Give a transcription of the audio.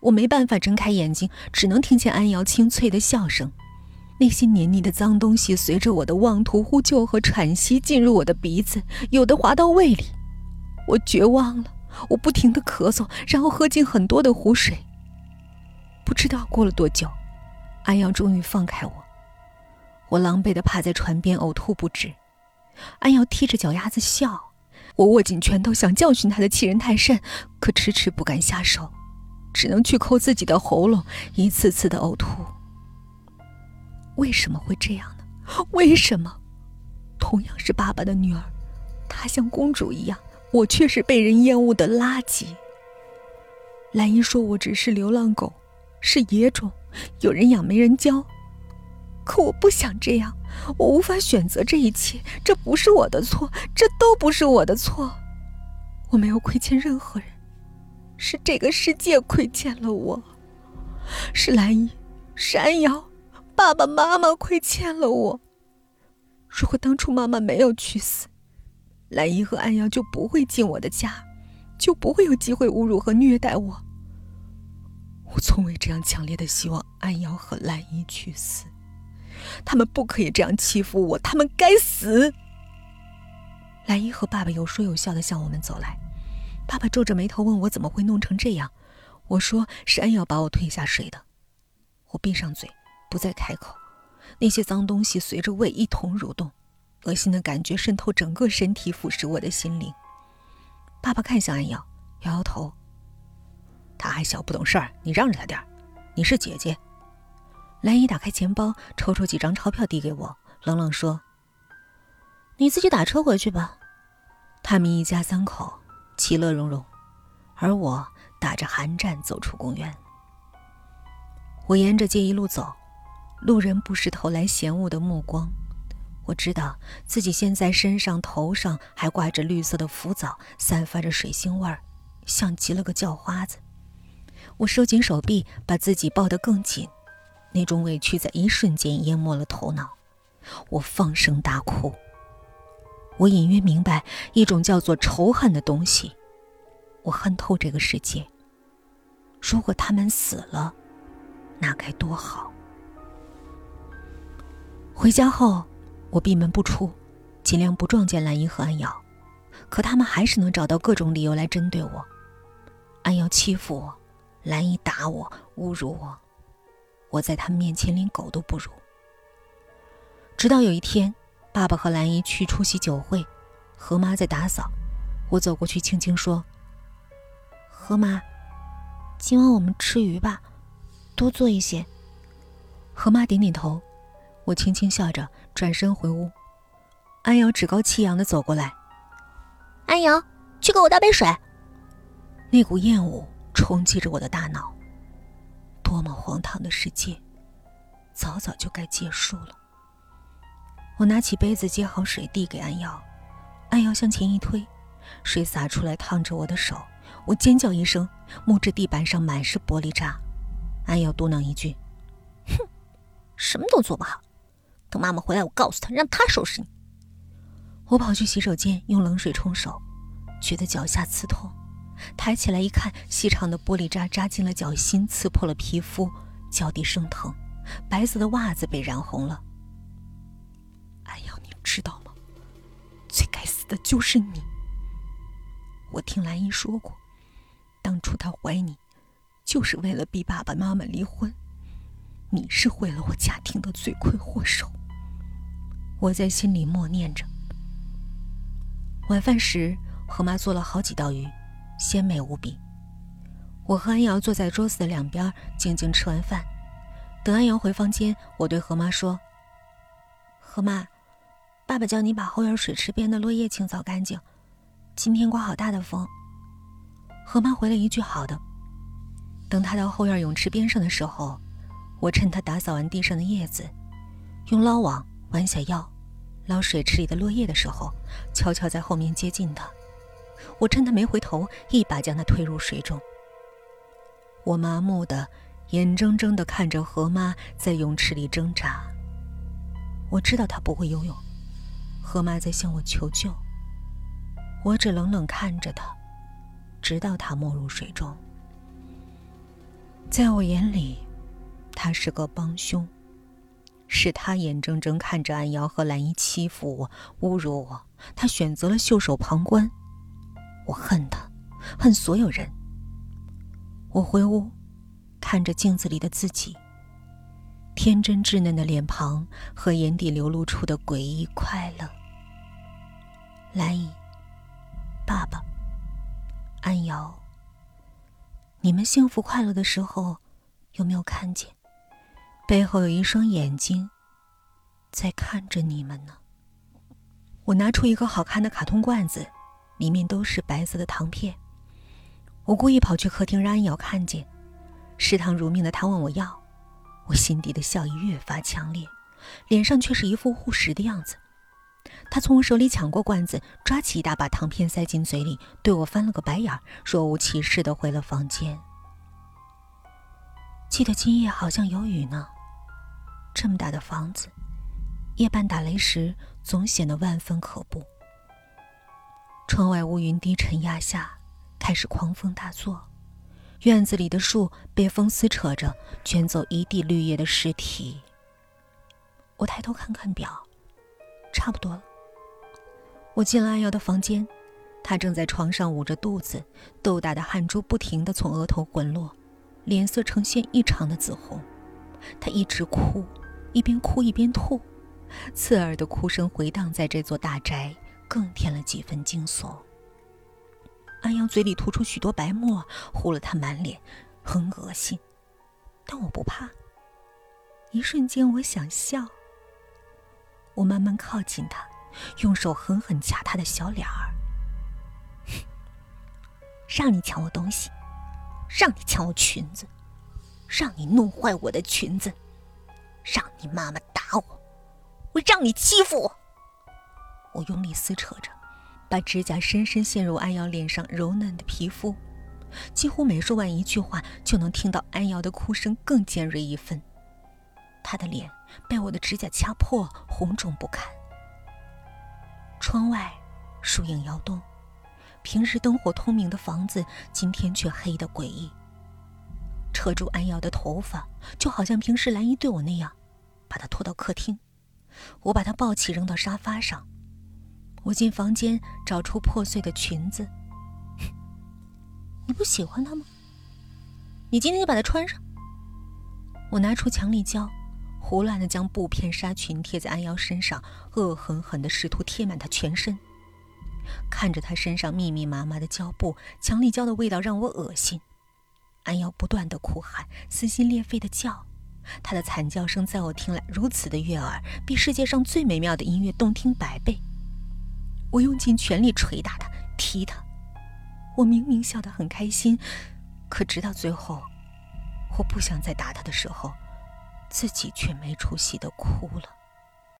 我没办法睁开眼睛，只能听见安瑶清脆的笑声。那些黏腻的脏东西随着我的妄图呼救和喘息进入我的鼻子，有的滑到胃里。我绝望了，我不停的咳嗽，然后喝进很多的湖水。不知道过了多久，安瑶终于放开我。我狼狈的趴在船边呕吐不止。安瑶踢着脚丫子笑，我握紧拳头想教训他的欺人太甚，可迟迟不敢下手。只能去抠自己的喉咙，一次次的呕吐。为什么会这样呢？为什么？同样是爸爸的女儿，她像公主一样，我却是被人厌恶的垃圾。兰姨说我只是流浪狗，是野种，有人养没人教。可我不想这样，我无法选择这一切，这不是我的错，这都不是我的错，我没有亏欠任何人。是这个世界亏欠了我，是兰姨，是安瑶，爸爸妈妈亏欠了我。如果当初妈妈没有去死，兰姨和安瑶就不会进我的家，就不会有机会侮辱和虐待我。我从未这样强烈的希望安瑶和兰姨去死，他们不可以这样欺负我，他们该死。兰姨和爸爸有说有笑的向我们走来。爸爸皱着眉头问我怎么会弄成这样，我说是安瑶把我推下水的。我闭上嘴，不再开口。那些脏东西随着胃一同蠕动，恶心的感觉渗透整个身体，腐蚀我的心灵。爸爸看向安瑶，摇摇头。他还小不懂事儿，你让着他点儿。你是姐姐。兰姨打开钱包，抽出几张钞票递给我，冷冷说：“你自己打车回去吧。”他们一家三口。其乐融融，而我打着寒战走出公园。我沿着街一路走，路人不时投来嫌恶的目光。我知道自己现在身上、头上还挂着绿色的浮藻，散发着水腥味儿，像极了个叫花子。我收紧手臂，把自己抱得更紧，那种委屈在一瞬间淹没了头脑。我放声大哭。我隐约明白一种叫做仇恨的东西，我恨透这个世界。如果他们死了，那该多好。回家后，我闭门不出，尽量不撞见兰姨和安瑶，可他们还是能找到各种理由来针对我。安瑶欺负我，兰姨打我，侮辱我，我在他们面前连狗都不如。直到有一天。爸爸和兰姨去出席酒会，何妈在打扫。我走过去，轻轻说：“何妈，今晚我们吃鱼吧，多做一些。”何妈点点头。我轻轻笑着，转身回屋。安瑶趾高气扬的走过来：“安瑶，去给我倒杯水。”那股厌恶冲击着我的大脑。多么荒唐的世界，早早就该结束了。我拿起杯子，接好水，递给安瑶。安瑶向前一推，水洒出来，烫着我的手。我尖叫一声，木质地板上满是玻璃渣。安瑶嘟囔一句：“哼，什么都做不好。等妈妈回来，我告诉她，让她收拾你。”我跑去洗手间，用冷水冲手，觉得脚下刺痛。抬起来一看，细长的玻璃渣扎进了脚心，刺破了皮肤，脚底生疼。白色的袜子被染红了。安瑶，你知道吗？最该死的就是你。我听兰姨说过，当初她怀你，就是为了逼爸爸妈妈离婚。你是毁了我家庭的罪魁祸首。我在心里默念着。晚饭时，何妈做了好几道鱼，鲜美无比。我和安瑶坐在桌子的两边，静静吃完饭。等安瑶回房间，我对何妈说：“何妈。”爸爸叫你把后院水池边的落叶清扫干净。今天刮好大的风。何妈回了一句：“好的。”等他到后院泳池边上的时候，我趁他打扫完地上的叶子，用捞网弯下腰捞水池里的落叶的时候，悄悄在后面接近他。我趁他没回头，一把将他推入水中。我麻木的、眼睁睁的看着何妈在泳池里挣扎。我知道她不会游泳。何妈在向我求救，我只冷冷看着她，直到她没入水中。在我眼里，他是个帮凶。是他眼睁睁看着安瑶和兰姨欺负我、侮辱我，他选择了袖手旁观。我恨他，恨所有人。我回屋，看着镜子里的自己，天真稚嫩的脸庞和眼底流露出的诡异快乐。兰姨，爸爸，安瑶，你们幸福快乐的时候，有没有看见？背后有一双眼睛，在看着你们呢。我拿出一个好看的卡通罐子，里面都是白色的糖片。我故意跑去客厅让安瑶看见，嗜糖如命的她问我要，我心底的笑意越发强烈，脸上却是一副护食的样子。他从我手里抢过罐子，抓起一大把糖片塞进嘴里，对我翻了个白眼，若无其事的回了房间。记得今夜好像有雨呢。这么大的房子，夜半打雷时总显得万分可怖。窗外乌云低沉压下，开始狂风大作。院子里的树被风撕扯着，卷走一地绿叶的尸体。我抬头看看表，差不多了。我进了安瑶的房间，她正在床上捂着肚子，豆大的汗珠不停地从额头滚落，脸色呈现异常的紫红。她一直哭。一边哭一边吐，刺耳的哭声回荡在这座大宅，更添了几分惊悚。安阳嘴里吐出许多白沫，糊了他满脸，很恶心。但我不怕。一瞬间，我想笑。我慢慢靠近他，用手狠狠掐他的小脸儿。让你抢我东西，让你抢我裙子，让你弄坏我的裙子。让你妈妈打我，我让你欺负我。我用力撕扯着，把指甲深深陷入安瑶脸上柔嫩的皮肤，几乎每说完一句话，就能听到安瑶的哭声更尖锐一分。她的脸被我的指甲掐破，红肿不堪。窗外树影摇动，平日灯火通明的房子，今天却黑得诡异。扯住安瑶的头发，就好像平时兰姨对我那样。把她拖到客厅，我把她抱起扔到沙发上。我进房间找出破碎的裙子。你不喜欢她吗？你今天就把它穿上。我拿出强力胶，胡乱的将布片纱裙贴在安瑶身上，恶狠狠的试图贴满她全身。看着她身上密密麻麻的胶布，强力胶的味道让我恶心。安瑶不断的哭喊，撕心裂肺的叫。她的惨叫声在我听来如此的悦耳，比世界上最美妙的音乐动听百倍。我用尽全力捶打她，踢她。我明明笑得很开心，可直到最后，我不想再打她的时候，自己却没出息的哭了。